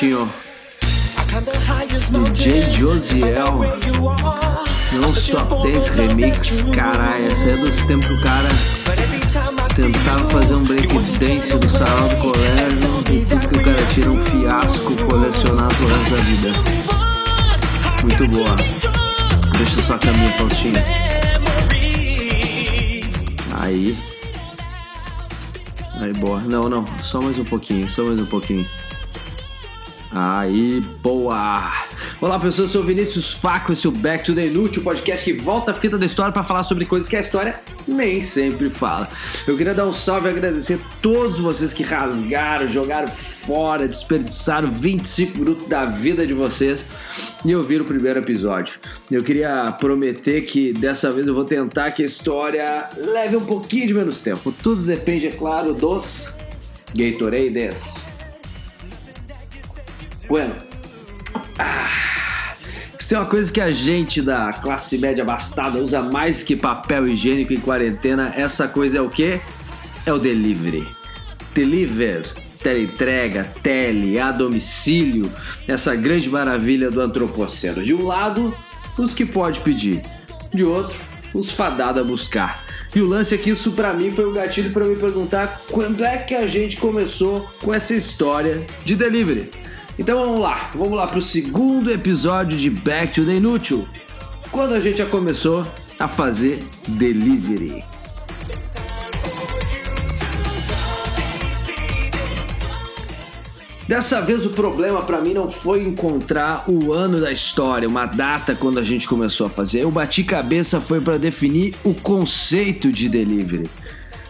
Faustinho? DJ Josiel. Não Stop Dance Remix. Caralho, essa é dos tempos que o cara tentava fazer um break dance no salão do colégio e tudo que o cara tira um fiasco colecionado pro resto da vida. Muito boa. Deixa só caminho, Faustinho. Aí. Aí, boa. Não, não. Só mais um pouquinho. Só mais um pouquinho. Aí, boa! Olá pessoas, eu sou o Vinícius Faco, esse é o Back to the Inútil, podcast que volta a fita da história para falar sobre coisas que a história nem sempre fala. Eu queria dar um salve e agradecer a todos vocês que rasgaram, jogaram fora, desperdiçaram 25 minutos da vida de vocês e ouviram o primeiro episódio. Eu queria prometer que dessa vez eu vou tentar que a história leve um pouquinho de menos tempo. Tudo depende, é claro, dos Gatorades. Bueno. Ah, se tem uma coisa que a gente da classe média abastada usa mais que papel higiênico em quarentena, essa coisa é o quê? É o delivery. Deliver, teleentrega, tele, a domicílio, essa grande maravilha do antropoceno. De um lado, os que pode pedir, de outro, os fadados a buscar. E o lance é que isso para mim foi um gatilho para me perguntar quando é que a gente começou com essa história de delivery. Então vamos lá, vamos lá pro segundo episódio de Back to the Inútil. Quando a gente já começou a fazer delivery. Dessa vez o problema para mim não foi encontrar o ano da história, uma data quando a gente começou a fazer. Eu bati cabeça foi para definir o conceito de delivery.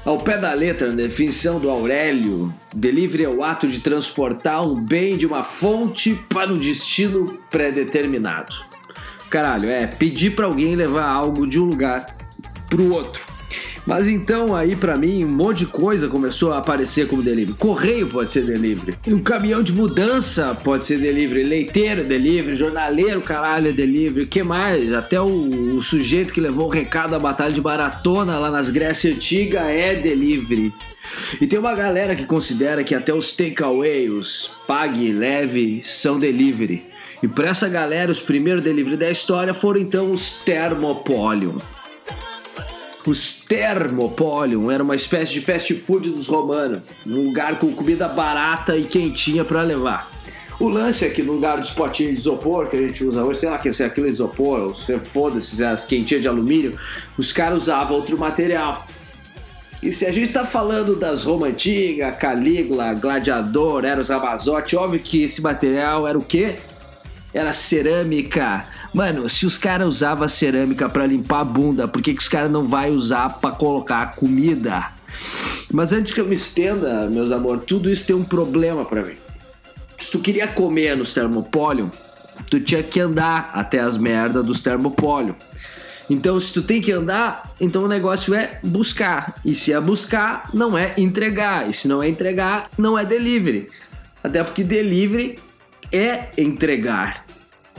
Ao pé da letra, na definição do Aurélio, delivery é o ato de transportar um bem de uma fonte para um destino pré-determinado. Caralho, é pedir para alguém levar algo de um lugar para o outro. Mas então aí para mim um monte de coisa começou a aparecer como delivery. Correio pode ser delivery. Um caminhão de mudança pode ser delivery. Leiteiro é delivery. Jornaleiro, caralho, é delivery. que mais? Até o, o, sujeito que levou o recado da batalha de maratona lá nas Grécia Antiga é delivery. E tem uma galera que considera que até os takeaway, os pague e leve, são delivery. E para essa galera, os primeiros delivery da história foram então os Thermopolium. Os Thermopolium era uma espécie de fast food dos romanos, um lugar com comida barata e quentinha para levar. O lance é que no lugar dos potinhos de isopor que a gente usa hoje, sei lá, que é aquele isopor, ou foda-se, as quentinhas de alumínio, os caras usavam outro material. E se a gente tá falando das Roma Antiga, Calígula, Gladiador, Eros Ramazotti, óbvio que esse material era o quê? Era cerâmica Mano, se os caras usavam cerâmica para limpar a bunda, por que, que os caras não vai usar para colocar comida? Mas antes que eu me estenda, meus amor, tudo isso tem um problema para mim. Se tu queria comer nos termopólio, tu tinha que andar até as merdas dos termopólio. Então, se tu tem que andar, então o negócio é buscar. E se é buscar, não é entregar. E se não é entregar, não é delivery. Até porque delivery é entregar.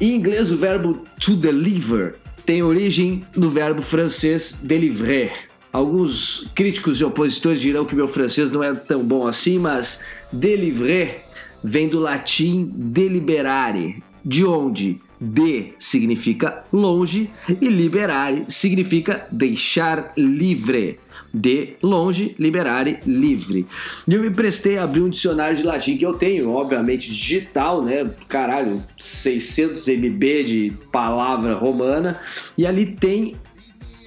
Em inglês, o verbo to deliver tem origem no verbo francês délivrer. Alguns críticos e opositores dirão que meu francês não é tão bom assim, mas délivrer vem do latim deliberare, de onde de significa longe e liberare significa deixar livre de longe, liberare, livre. E eu me prestei a abrir um dicionário de latim que eu tenho, obviamente digital, né? Caralho, 600 MB de palavra romana, e ali tem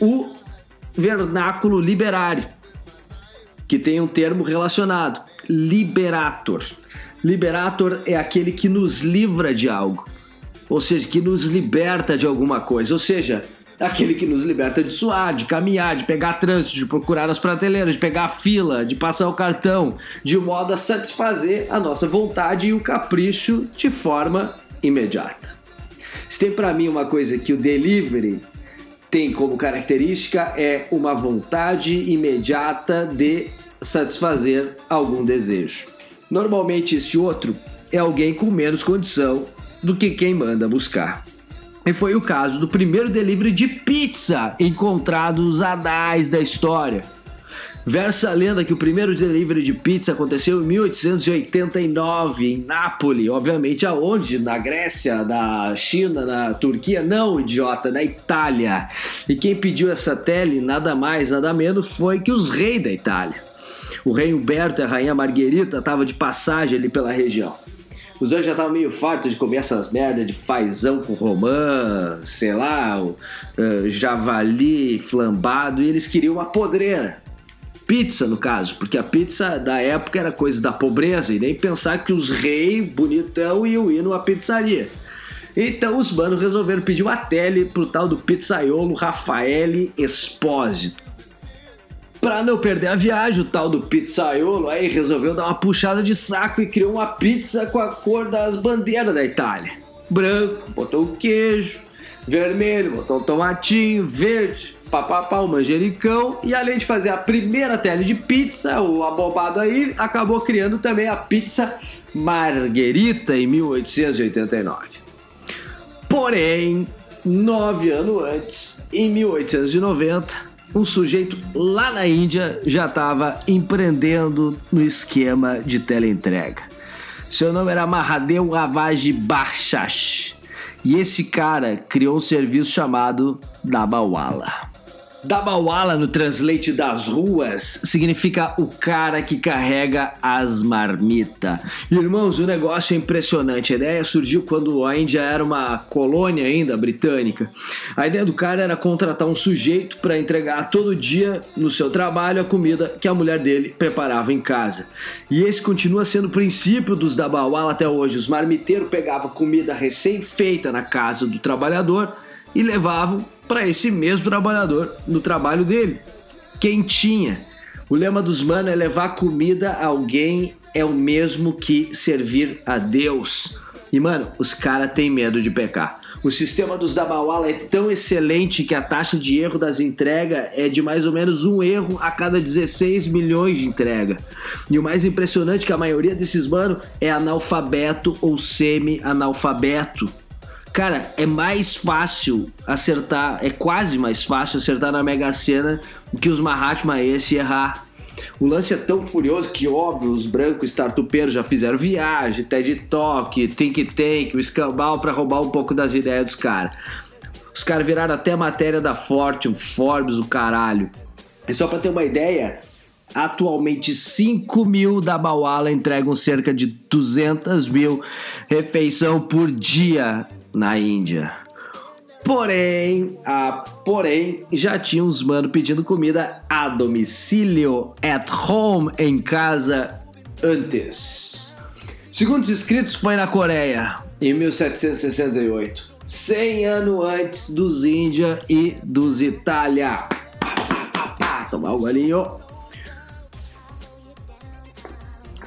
o vernáculo liberare, que tem um termo relacionado, liberator. Liberator é aquele que nos livra de algo, ou seja, que nos liberta de alguma coisa, ou seja, aquele que nos liberta de suar, de caminhar, de pegar trânsito, de procurar as prateleiras, de pegar a fila, de passar o cartão, de modo a satisfazer a nossa vontade e o capricho de forma imediata. Se tem para mim uma coisa que o delivery tem como característica é uma vontade imediata de satisfazer algum desejo. Normalmente esse outro é alguém com menos condição do que quem manda buscar. E foi o caso do primeiro delivery de pizza encontrado nos anais da história. Versa a lenda que o primeiro delivery de pizza aconteceu em 1889 em Nápoles, obviamente aonde? Na Grécia, na China, na Turquia? Não, idiota, na Itália. E quem pediu essa tele, nada mais, nada menos, foi que os reis da Itália. O rei Humberto e a rainha Margherita estavam de passagem ali pela região. Os dois já estavam meio fartos de comer essas merdas de fazão com romã, sei lá, o, uh, javali flambado, e eles queriam uma podreira. Pizza, no caso, porque a pizza da época era coisa da pobreza, e nem pensar que os reis bonitão iam ir numa pizzaria. Então os manos resolveram pedir uma tele pro tal do pizzaiolo Rafael Espósito. Pra não perder a viagem, o tal do pizzaiolo aí resolveu dar uma puxada de saco e criou uma pizza com a cor das bandeiras da Itália. Branco, botou o queijo, vermelho, botou o tomatinho, verde, papapá, o manjericão. E além de fazer a primeira tele de pizza, o abobado aí acabou criando também a pizza Margherita em 1889. Porém, nove anos antes, em 1890, um sujeito lá na Índia já estava empreendendo no esquema de teleentrega. Seu nome era Mahadev Ravaji Barshash. E esse cara criou um serviço chamado Dabawala. Dabawala no translate das ruas significa o cara que carrega as marmitas. Irmãos, o negócio é impressionante. A ideia surgiu quando a Índia era uma colônia ainda britânica. A ideia do cara era contratar um sujeito para entregar todo dia no seu trabalho a comida que a mulher dele preparava em casa. E esse continua sendo o princípio dos Dabawala até hoje. Os marmiteiros pegavam comida recém-feita na casa do trabalhador e levavam para esse mesmo trabalhador no trabalho dele, quentinha. O lema dos manos é levar comida a alguém é o mesmo que servir a Deus. E mano, os caras têm medo de pecar. O sistema dos Dabawala é tão excelente que a taxa de erro das entregas é de mais ou menos um erro a cada 16 milhões de entrega. E o mais impressionante é que a maioria desses manos é analfabeto ou semi-analfabeto. Cara, é mais fácil acertar, é quase mais fácil acertar na Mega Sena do que os Mahatma esse errar. O lance é tão furioso que, óbvio, os brancos startupeiros já fizeram viagem, TED Talk, Think Tank, o escambau para roubar um pouco das ideias dos caras. Os caras viraram até matéria da Fortune, Forbes, o caralho. E só para ter uma ideia, Atualmente, 5 mil da Bawala entregam cerca de 200 mil refeição por dia na Índia. Porém, porém, já tinha uns mano pedindo comida a domicílio, at home, em casa, antes. Segundo os inscritos, foi na Coreia, em 1768. 100 anos antes dos Índia e dos Itália. Tomar um golinho.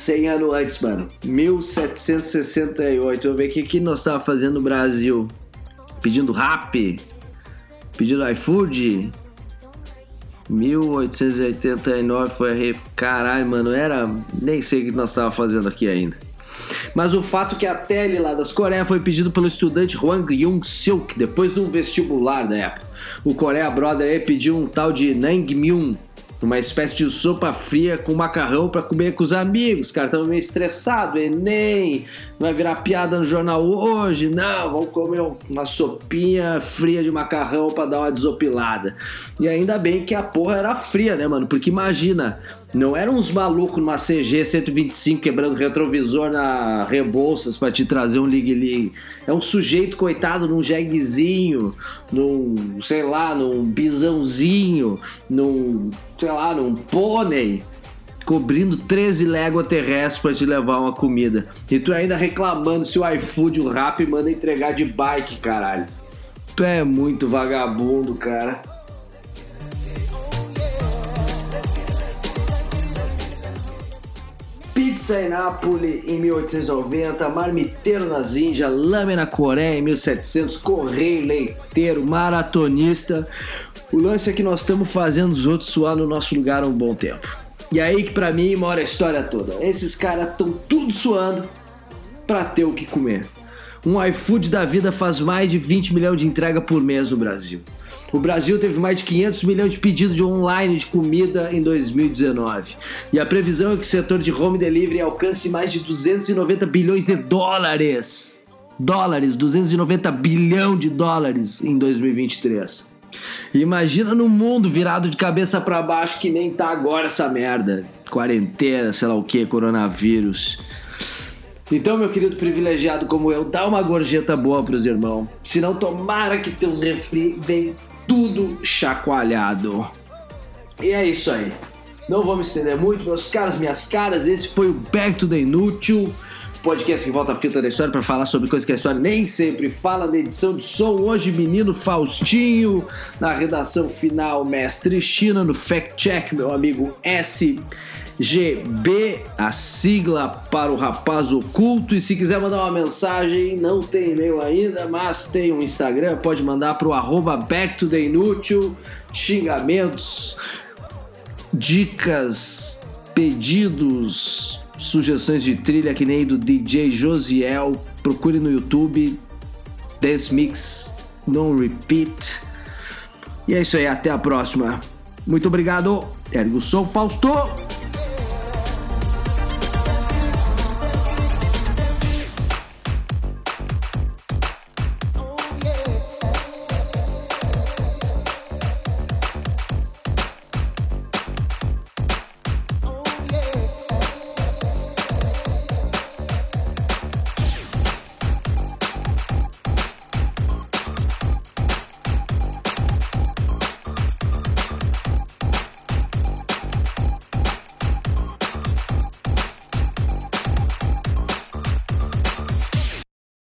100 anos antes, mano. 1768. Vamos ver o que, que nós tava fazendo no Brasil. Pedindo rap? Pedindo iFood? 1889 foi a. Caralho, mano, era. Nem sei o que nós tava fazendo aqui ainda. Mas o fato é que a tele lá das Coreias foi pedido pelo estudante Hwang Young Silk depois de um vestibular da época. O Coreia Brother aí pediu um tal de Nangmyun uma espécie de sopa fria com macarrão para comer com os amigos. Cara, estamos meio estressado, Enem, vai virar piada no jornal hoje. Não, vamos comer uma sopinha fria de macarrão para dar uma desopilada. E ainda bem que a porra era fria, né, mano? Porque imagina, não eram uns malucos numa CG 125 quebrando retrovisor na Rebouças para te trazer um Ligue Ligue. É um sujeito coitado num jeguezinho, num, sei lá, num bisãozinho, num, sei lá, num pônei cobrindo 13 léguas terrestres para te levar uma comida. E tu ainda reclamando se o iFood, o Rap manda entregar de bike, caralho. Tu é muito vagabundo, cara. Pizza em Nápoles em 1890, Marmiteiro nas Índias, Lâmina Coreia em 1700, Correio Leiteiro, Maratonista. O lance é que nós estamos fazendo os outros suar no nosso lugar há um bom tempo. E aí que pra mim mora a história toda. Esses caras estão tudo suando para ter o que comer. Um iFood da vida faz mais de 20 milhões de entrega por mês no Brasil. O Brasil teve mais de 500 milhões de pedidos de online de comida em 2019. E a previsão é que o setor de home delivery alcance mais de 290 bilhões de dólares. Dólares, 290 bilhão de dólares em 2023. Imagina no mundo virado de cabeça para baixo que nem tá agora essa merda. Quarentena, sei lá o que, coronavírus. Então, meu querido privilegiado como eu, dá uma gorjeta boa pros irmãos. Se não, tomara que teus refri vem tudo chacoalhado. E é isso aí. Não vou me estender muito, meus caros, minhas caras. Esse foi o Back to the Inútil, podcast que volta a fita da história para falar sobre coisas que a história nem sempre fala. Na edição de som, hoje, menino Faustinho. Na redação final, mestre China. No fact-check, meu amigo S. GB, a sigla para o rapaz oculto. E se quiser mandar uma mensagem, não tem e-mail ainda, mas tem um Instagram, pode mandar para o arroba back to the inútil, xingamentos, dicas, pedidos, sugestões de trilha que nem do DJ Josiel. Procure no YouTube Dance Mix No Repeat. E é isso aí, até a próxima. Muito obrigado. Ergo sou Fausto.